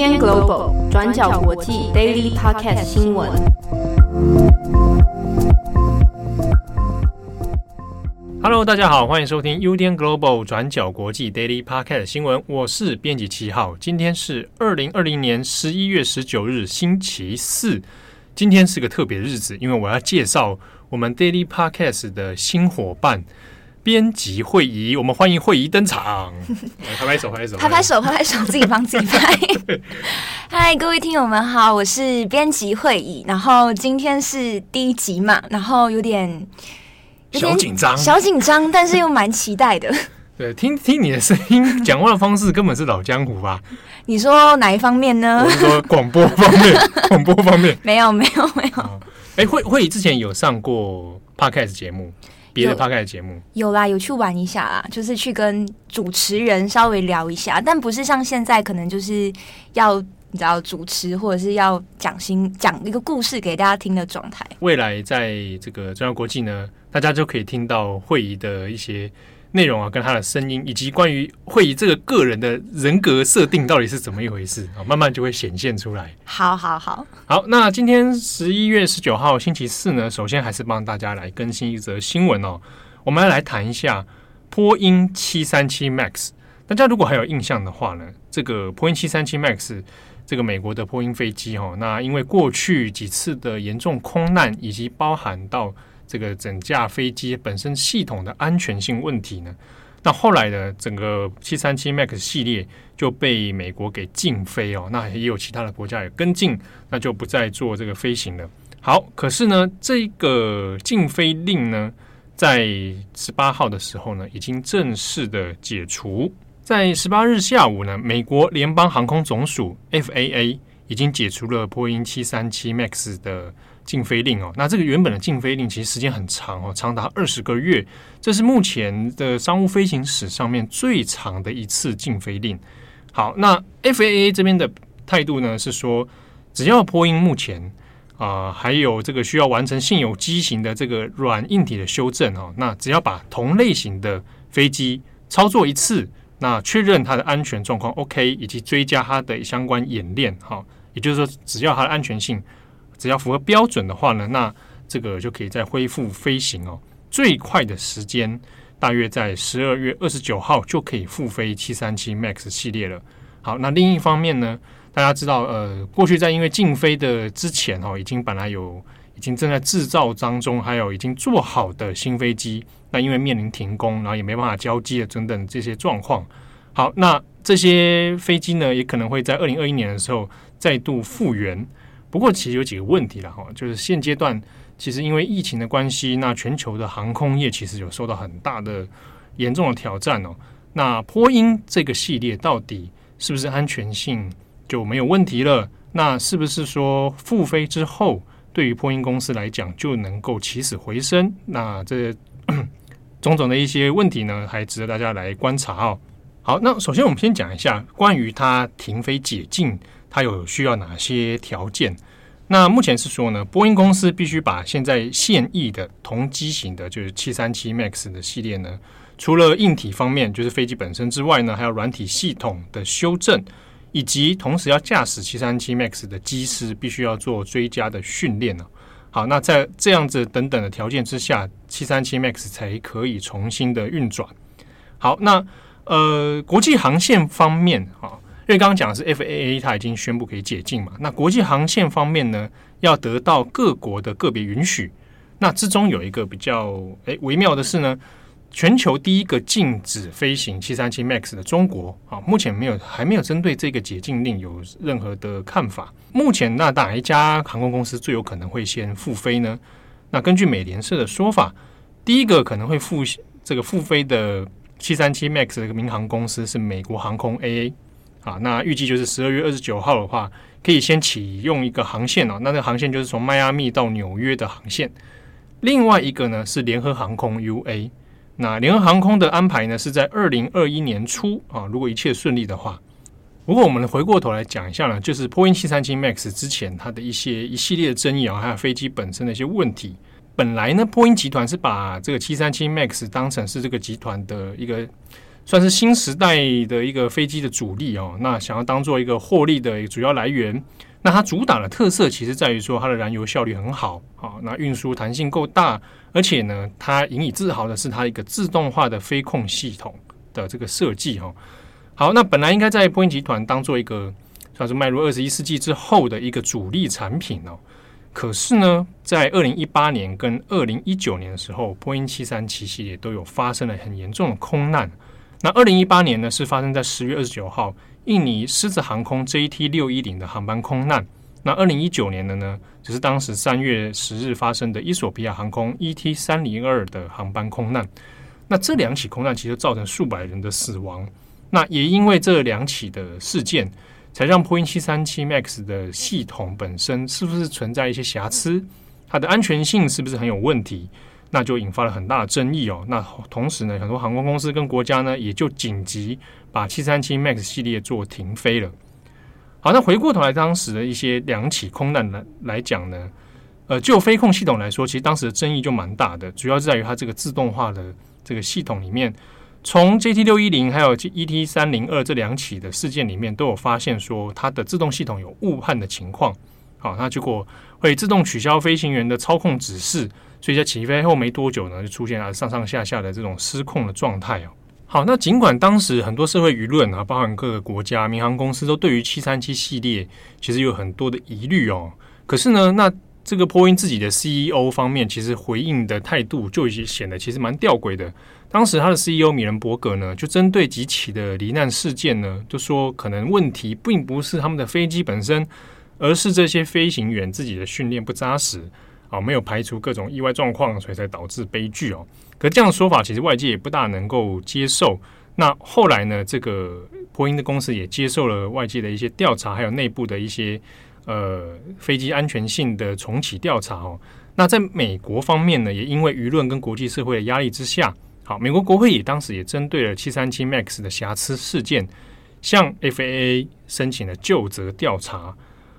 UDN Global 转角国际 Daily Podcast 新闻。Hello，大家好，欢迎收听 UDN Global 转角国际 Daily Podcast 新闻。我是编辑七号，今天是二零二零年十一月十九日，星期四。今天是个特别日子，因为我要介绍我们 Daily Podcast 的新伙伴。编辑会议，我们欢迎会议登场。拍拍手，拍拍手，拍拍手，拍拍手，自己帮自己拍。嗨，各位听友们好，我是编辑会议。然后今天是第一集嘛，然后有点，小紧张，小紧张，但是又蛮期待的。对，听听你的声音，讲话的方式根本是老江湖吧？你说哪一方面呢？我是说广播方面，广播方面没有，没有，没有。哎、欸，慧慧仪之前有上过 Podcast 节目。别的 Podcast 节目有，有啦，有去玩一下啦，就是去跟主持人稍微聊一下，但不是像现在可能就是要你知道主持或者是要讲新讲一个故事给大家听的状态。未来在这个中央国际呢，大家就可以听到会议的一些。内容啊，跟他的声音，以及关于会以这个个人的人格设定到底是怎么一回事啊，慢慢就会显现出来。好好好，好，那今天十一月十九号星期四呢，首先还是帮大家来更新一则新闻哦。我们要来谈一下波音七三七 MAX。大家如果还有印象的话呢，这个波音七三七 MAX 这个美国的波音飞机哦，那因为过去几次的严重空难，以及包含到。这个整架飞机本身系统的安全性问题呢，那后来呢整个七三七 MAX 系列就被美国给禁飞哦，那也有其他的国家也跟进，那就不再做这个飞行了。好，可是呢，这个禁飞令呢，在十八号的时候呢，已经正式的解除。在十八日下午呢，美国联邦航空总署 FAA 已经解除了波音七三七 MAX 的。禁飞令哦，那这个原本的禁飞令其实时间很长哦，长达二十个月，这是目前的商务飞行史上面最长的一次禁飞令。好，那 FAA 这边的态度呢是说，只要波音目前啊、还有这个需要完成现有机型的这个软硬体的修正哦，那只要把同类型的飞机操作一次，那确认它的安全状况 OK，以及追加它的相关演练哈，也就是说，只要它的安全性。只要符合标准的话呢，那这个就可以再恢复飞行哦。最快的时间大约在十二月二十九号就可以复飞七三七 MAX 系列了。好，那另一方面呢，大家知道，呃，过去在因为禁飞的之前哦，已经本来有已经正在制造当中，还有已经做好的新飞机，那因为面临停工，然后也没办法交机的等等这些状况。好，那这些飞机呢，也可能会在二零二一年的时候再度复原。不过，其实有几个问题了哈，就是现阶段其实因为疫情的关系，那全球的航空业其实有受到很大的严重的挑战哦。那波音这个系列到底是不是安全性就没有问题了？那是不是说复飞之后，对于波音公司来讲就能够起死回生？那这种种的一些问题呢，还值得大家来观察哦。好，那首先我们先讲一下关于它停飞解禁。它有需要哪些条件？那目前是说呢，波音公司必须把现在现役的同机型的，就是七三七 MAX 的系列呢，除了硬体方面，就是飞机本身之外呢，还有软体系统的修正，以及同时要驾驶七三七 MAX 的机师必须要做追加的训练呢。好，那在这样子等等的条件之下，七三七 MAX 才可以重新的运转。好，那呃，国际航线方面啊。因为刚刚讲的是 FAA，它已经宣布可以解禁嘛。那国际航线方面呢，要得到各国的个别允许。那之中有一个比较诶微妙的是呢，全球第一个禁止飞行七三七 MAX 的中国啊，目前没有还没有针对这个解禁令有任何的看法。目前那哪一家航空公司最有可能会先复飞呢？那根据美联社的说法，第一个可能会复这个复飞的七三七 MAX 的民航公司是美国航空 AA。啊，那预计就是十二月二十九号的话，可以先启用一个航线哦。那这个航线就是从迈阿密到纽约的航线。另外一个呢是联合航空 UA。那联合航空的安排呢是在二零二一年初啊，如果一切顺利的话。不过我们回过头来讲一下呢，就是波音七三七 MAX 之前它的一些一系列的争议啊，还有飞机本身的一些问题。本来呢，波音集团是把这个七三七 MAX 当成是这个集团的一个。算是新时代的一个飞机的主力哦。那想要当做一个获利的主要来源，那它主打的特色其实在于说它的燃油效率很好啊，那运输弹性够大，而且呢，它引以自豪的是它一个自动化的飞控系统的这个设计哦。好，那本来应该在波音集团当做一个算是迈入二十一世纪之后的一个主力产品哦。可是呢，在二零一八年跟二零一九年的时候，波音七三七系列都有发生了很严重的空难。那二零一八年呢，是发生在十月二十九号，印尼狮子航空 JT 六一零的航班空难。那二零一九年的呢，只是当时三月十日发生的伊索比亚航空 ET 三零二的航班空难。那这两起空难其实造成数百人的死亡。那也因为这两起的事件。才让波音七三七 MAX 的系统本身是不是存在一些瑕疵？它的安全性是不是很有问题？那就引发了很大的争议哦。那同时呢，很多航空公司跟国家呢，也就紧急把七三七 MAX 系列做停飞了。好，那回过头来，当时的一些两起空难来来讲呢，呃，就飞控系统来说，其实当时的争议就蛮大的，主要是在于它这个自动化的这个系统里面。从 JT 六一零还有 ET 三零二这两起的事件里面，都有发现说它的自动系统有误判的情况。好，那结果会自动取消飞行员的操控指示，所以在起飞后没多久呢，就出现了上上下下的这种失控的状态哦。好，那尽管当时很多社会舆论啊，包含各个国家民航公司都对于七三七系列其实有很多的疑虑哦。可是呢，那这个波音自己的 CEO 方面，其实回应的态度就已经显得其实蛮吊诡的。当时他的 CEO 米伦伯格呢，就针对几起的罹难事件呢，就说可能问题并不是他们的飞机本身，而是这些飞行员自己的训练不扎实啊，没有排除各种意外状况，所以才导致悲剧哦。可这样的说法，其实外界也不大能够接受。那后来呢，这个波音的公司也接受了外界的一些调查，还有内部的一些呃飞机安全性的重启调查哦。那在美国方面呢，也因为舆论跟国际社会的压力之下。好，美国国会也当时也针对了七三七 MAX 的瑕疵事件，向 FAA 申请了就责调查。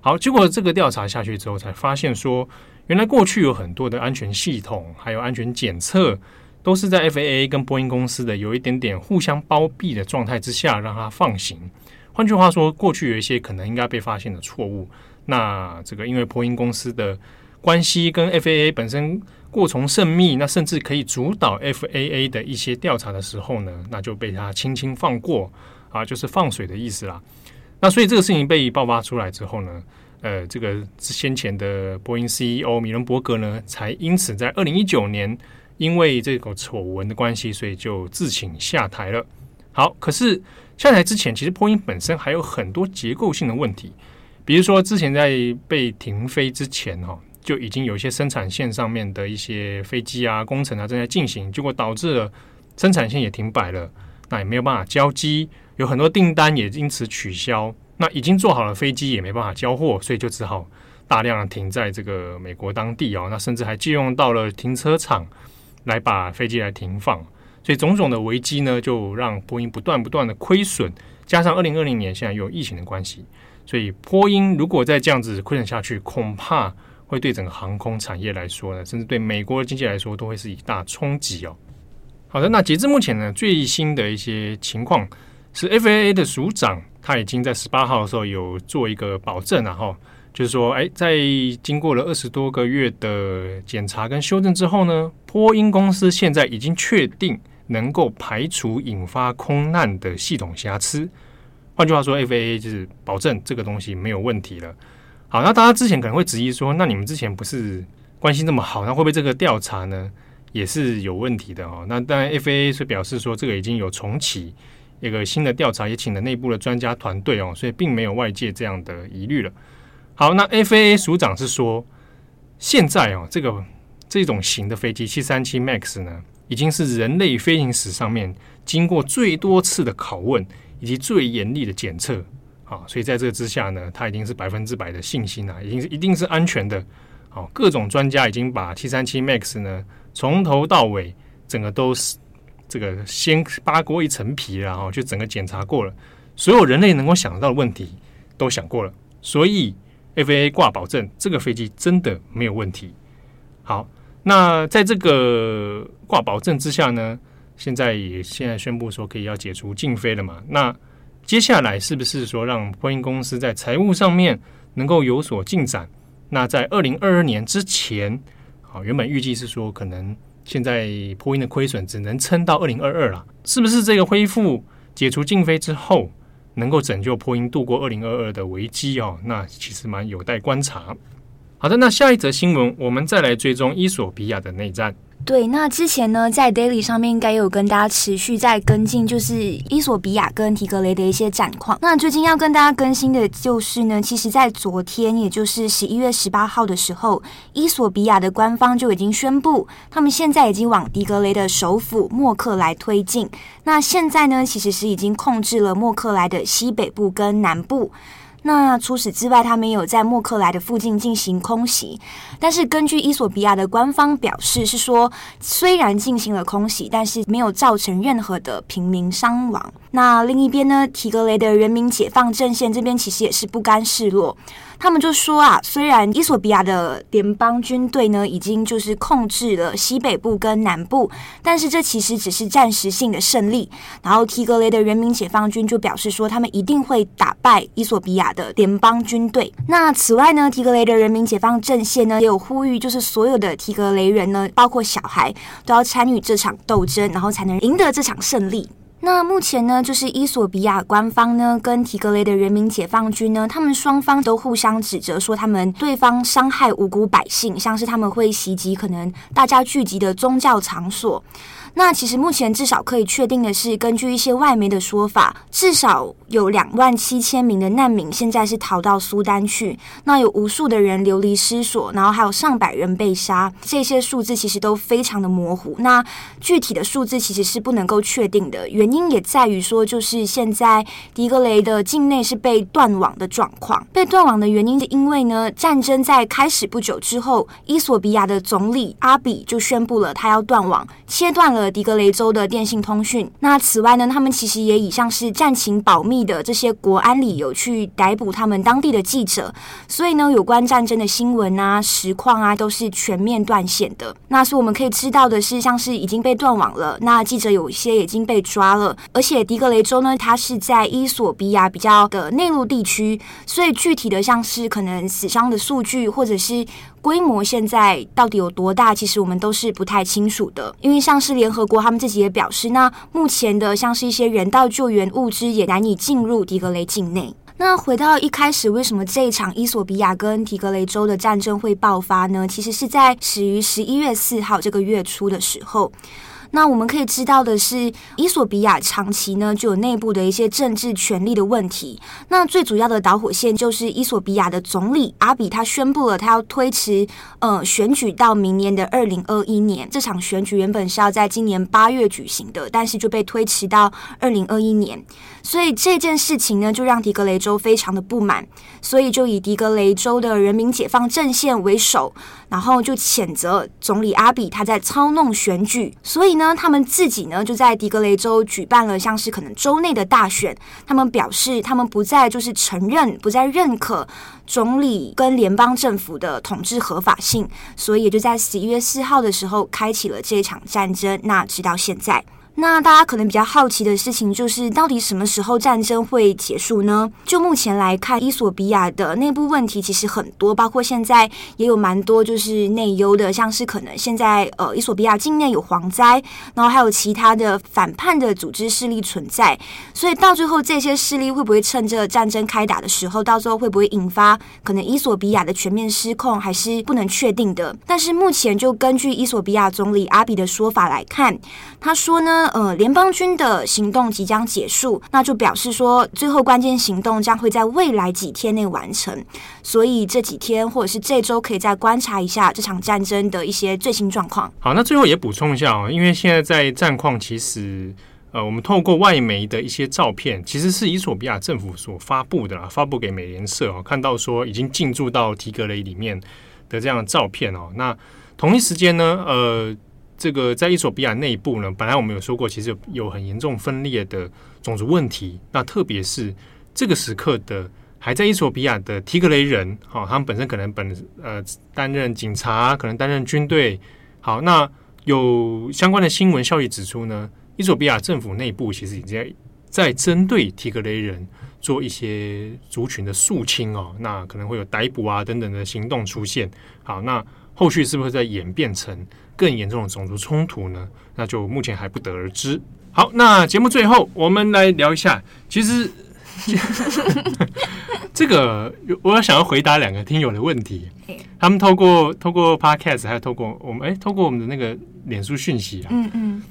好，结果这个调查下去之后，才发现说，原来过去有很多的安全系统还有安全检测，都是在 FAA 跟波音公司的有一点点互相包庇的状态之下，让它放行。换句话说，过去有一些可能应该被发现的错误，那这个因为波音公司的关系跟 FAA 本身。过从甚密，那甚至可以主导 FAA 的一些调查的时候呢，那就被他轻轻放过啊，就是放水的意思啦。那所以这个事情被爆发出来之后呢，呃，这个先前的波音 CEO 米伦伯格呢，才因此在二零一九年因为这个丑闻的关系，所以就自请下台了。好，可是下台之前，其实波音本身还有很多结构性的问题，比如说之前在被停飞之前哈。就已经有一些生产线上面的一些飞机啊、工程啊正在进行，结果导致了生产线也停摆了，那也没有办法交机，有很多订单也因此取消。那已经做好了飞机也没办法交货，所以就只好大量的停在这个美国当地哦。那甚至还借用到了停车场来把飞机来停放，所以种种的危机呢，就让波音不断不断的亏损，加上二零二零年现在又有疫情的关系，所以波音如果再这样子亏损下去，恐怕。会对整个航空产业来说呢，甚至对美国的经济来说，都会是一大冲击哦。好的，那截至目前呢，最新的一些情况是，FAA 的署长他已经在十八号的时候有做一个保证了哈，就是说，哎，在经过了二十多个月的检查跟修正之后呢，波音公司现在已经确定能够排除引发空难的系统瑕疵。换句话说，FAA 就是保证这个东西没有问题了。好，那大家之前可能会质疑说，那你们之前不是关系那么好，那会不会这个调查呢也是有问题的哦？那当然，FAA 是表示说这个已经有重启一个新的调查，也请了内部的专家团队哦，所以并没有外界这样的疑虑了。好，那 FAA 署长是说，现在哦，这个这种型的飞机七三七 MAX 呢，已经是人类飞行史上面经过最多次的拷问以及最严厉的检测。啊，所以在这之下呢，他已经是百分之百的信心了，已经是一定是安全的。好，各种专家已经把七三七 MAX 呢从头到尾整个都是这个先扒过一层皮，然后就整个检查过了，所有人类能够想到的问题都想过了，所以 FAA 挂保证，这个飞机真的没有问题。好，那在这个挂保证之下呢，现在也现在宣布说可以要解除禁飞了嘛？那接下来是不是说让波音公司在财务上面能够有所进展？那在二零二二年之前，好，原本预计是说可能现在波音的亏损只能撑到二零二二了，是不是这个恢复解除禁飞之后，能够拯救波音度过二零二二的危机哦？那其实蛮有待观察。好的，那下一则新闻，我们再来追踪伊索比亚的内战。对，那之前呢，在 Daily 上面应该有跟大家持续在跟进，就是伊索比亚跟提格雷的一些战况。那最近要跟大家更新的就是呢，其实，在昨天，也就是十一月十八号的时候，伊索比亚的官方就已经宣布，他们现在已经往提格雷的首府莫克莱推进。那现在呢，其实是已经控制了莫克莱的西北部跟南部。那除此之外，他们有在莫克莱的附近进行空袭，但是根据伊索比亚的官方表示是说，虽然进行了空袭，但是没有造成任何的平民伤亡。那另一边呢，提格雷的人民解放阵线这边其实也是不甘示弱。他们就说啊，虽然伊索比亚的联邦军队呢已经就是控制了西北部跟南部，但是这其实只是暂时性的胜利。然后提格雷的人民解放军就表示说，他们一定会打败伊索比亚的联邦军队。那此外呢，提格雷的人民解放阵线呢也有呼吁，就是所有的提格雷人呢，包括小孩，都要参与这场斗争，然后才能赢得这场胜利。那目前呢，就是伊索比亚官方呢跟提格雷的人民解放军呢，他们双方都互相指责说，他们对方伤害无辜百姓，像是他们会袭击可能大家聚集的宗教场所。那其实目前至少可以确定的是，根据一些外媒的说法，至少有两万七千名的难民现在是逃到苏丹去。那有无数的人流离失所，然后还有上百人被杀，这些数字其实都非常的模糊。那具体的数字其实是不能够确定的，原因也在于说，就是现在迪格雷的境内是被断网的状况。被断网的原因是因为呢，战争在开始不久之后，伊索比亚的总理阿比就宣布了他要断网，切断了。迪格雷州的电信通讯。那此外呢，他们其实也以像是战情保密的这些国安理由去逮捕他们当地的记者。所以呢，有关战争的新闻啊、实况啊，都是全面断线的。那所以我们可以知道的是，像是已经被断网了。那记者有一些已经被抓了，而且迪格雷州呢，它是在伊索比亚比较的内陆地区，所以具体的像是可能死伤的数据或者是。规模现在到底有多大？其实我们都是不太清楚的，因为像是联合国他们自己也表示，那目前的像是一些人道救援物资也难以进入迪格雷境内。那回到一开始，为什么这一场伊索比亚跟提格雷州的战争会爆发呢？其实是在始于十一月四号这个月初的时候。那我们可以知道的是，伊索比亚长期呢就有内部的一些政治权力的问题。那最主要的导火线就是伊索比亚的总理阿比，他宣布了他要推迟呃选举到明年的二零二一年。这场选举原本是要在今年八月举行的，但是就被推迟到二零二一年。所以这件事情呢，就让迪格雷州非常的不满，所以就以迪格雷州的人民解放阵线为首，然后就谴责总理阿比他在操弄选举。所以呢。他们自己呢就在迪格雷州举办了像是可能州内的大选。他们表示，他们不再就是承认，不再认可总理跟联邦政府的统治合法性，所以也就在十一月四号的时候开启了这一场战争。那直到现在。那大家可能比较好奇的事情就是，到底什么时候战争会结束呢？就目前来看，伊索比亚的内部问题其实很多，包括现在也有蛮多就是内忧的，像是可能现在呃伊索比亚境内有蝗灾，然后还有其他的反叛的组织势力存在，所以到最后这些势力会不会趁着战争开打的时候，到最后会不会引发可能伊索比亚的全面失控，还是不能确定的。但是目前就根据伊索比亚总理阿比的说法来看，他说呢。呃，联邦军的行动即将结束，那就表示说，最后关键行动将会在未来几天内完成。所以这几天或者是这周，可以再观察一下这场战争的一些最新状况。好，那最后也补充一下哦，因为现在在战况，其实呃，我们透过外媒的一些照片，其实是伊索比亚政府所发布的啦，发布给美联社哦，看到说已经进驻到提格雷里面的这样的照片哦。那同一时间呢，呃。这个在伊索比亚内部呢，本来我们有说过，其实有很严重分裂的种族问题。那特别是这个时刻的还在伊索比亚的提格雷人，好，他们本身可能本呃担任警察，可能担任军队。好，那有相关的新闻消息指出呢，伊索比亚政府内部其实已经在针对提格雷人做一些族群的肃清哦，那可能会有逮捕啊等等的行动出现。好，那后续是不是在演变成更严重的种族冲突呢？那就目前还不得而知。好，那节目最后我们来聊一下，其实 这个我要想要回答两个听友的问题，他们透过透过 Podcast 还有透过我们哎，透过我们的那个脸书讯息啊，嗯嗯。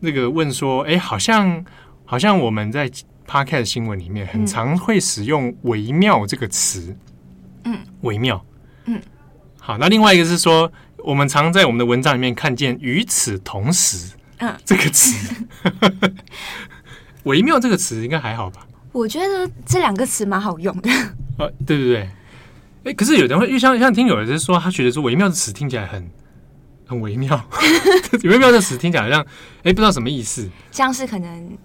那个问说，哎，好像好像我们在 Podcast 新闻里面很常会使用“微妙”这个词，嗯，微妙，嗯，好，那另外一个是说，我们常在我们的文章里面看见“与此同时”嗯这个词，微妙这个词应该还好吧？我觉得这两个词蛮好用的。啊，对对对，哎，可是有人会，因为像像听有人是说，他觉得说“微妙”的词听起来很。很微妙，微妙的词听起来好像，哎、欸，不知道什么意思。像是可能，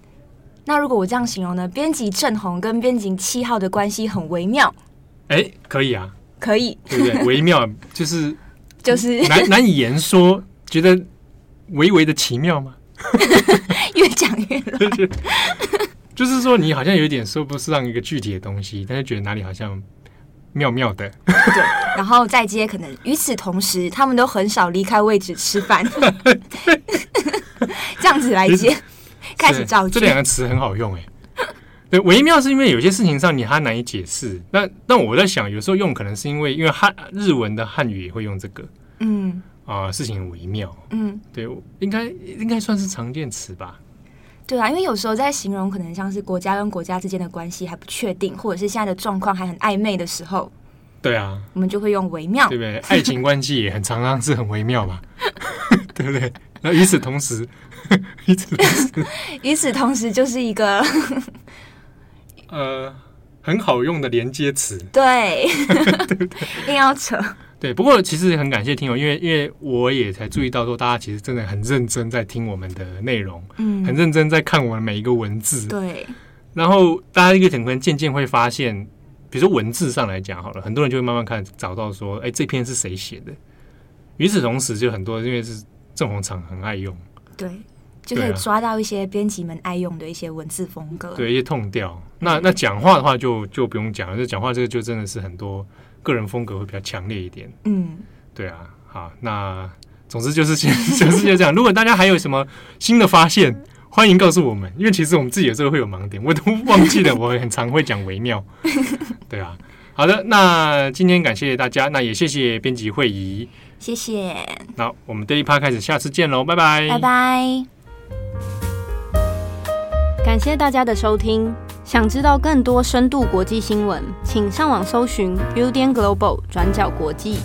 那如果我这样形容呢？编辑正红跟编辑七号的关系很微妙。哎、欸，可以啊，可以，对不对？微妙就是就是难难以言说，觉得微微的奇妙吗？越讲越乱。就是说，你好像有点说不上一个具体的东西，但是觉得哪里好像。妙妙的，对，然后再接，可能与此同时，他们都很少离开位置吃饭，这样子来接，开始造句。这两个词很好用哎，对，微妙是因为有些事情上你还难以解释。那那我在想，有时候用可能是因为因为汉日文的汉语也会用这个，嗯啊、呃，事情很微妙，嗯，对，应该应该算是常见词吧。对啊，因为有时候在形容可能像是国家跟国家之间的关系还不确定，或者是现在的状况还很暧昧的时候，对啊，我们就会用微妙，对不对？爱情关系也很常常是很微妙嘛，对不对？那与此同时，与此同时，与此同时就是一个呃很好用的连接词，对，对对硬要扯。对，不过其实很感谢听友，因为因为我也才注意到说，大家其实真的很认真在听我们的内容，嗯，很认真在看我们每一个文字，对。然后大家一个可能渐渐会发现，比如说文字上来讲好了，很多人就会慢慢看找到说，哎，这篇是谁写的？与此同时，就很多因为是正红厂很爱用，对，就可以抓到一些编辑们爱用的一些文字风格，对，一些 tone 调。那那讲话的话就就不用讲了，就讲话这个就真的是很多。个人风格会比较强烈一点，嗯，对啊，好，那总之就是先 就是就这样。如果大家还有什么新的发现，欢迎告诉我们，因为其实我们自己有时候会有盲点，我都忘记了，我很常会讲微妙，对啊。好的，那今天感谢大家，那也谢谢编辑会议，谢谢。那我们 Daily Podcast 开始，下次见喽，拜拜，拜拜。感谢大家的收听。想知道更多深度国际新闻，请上网搜寻 Building Global 转角国际。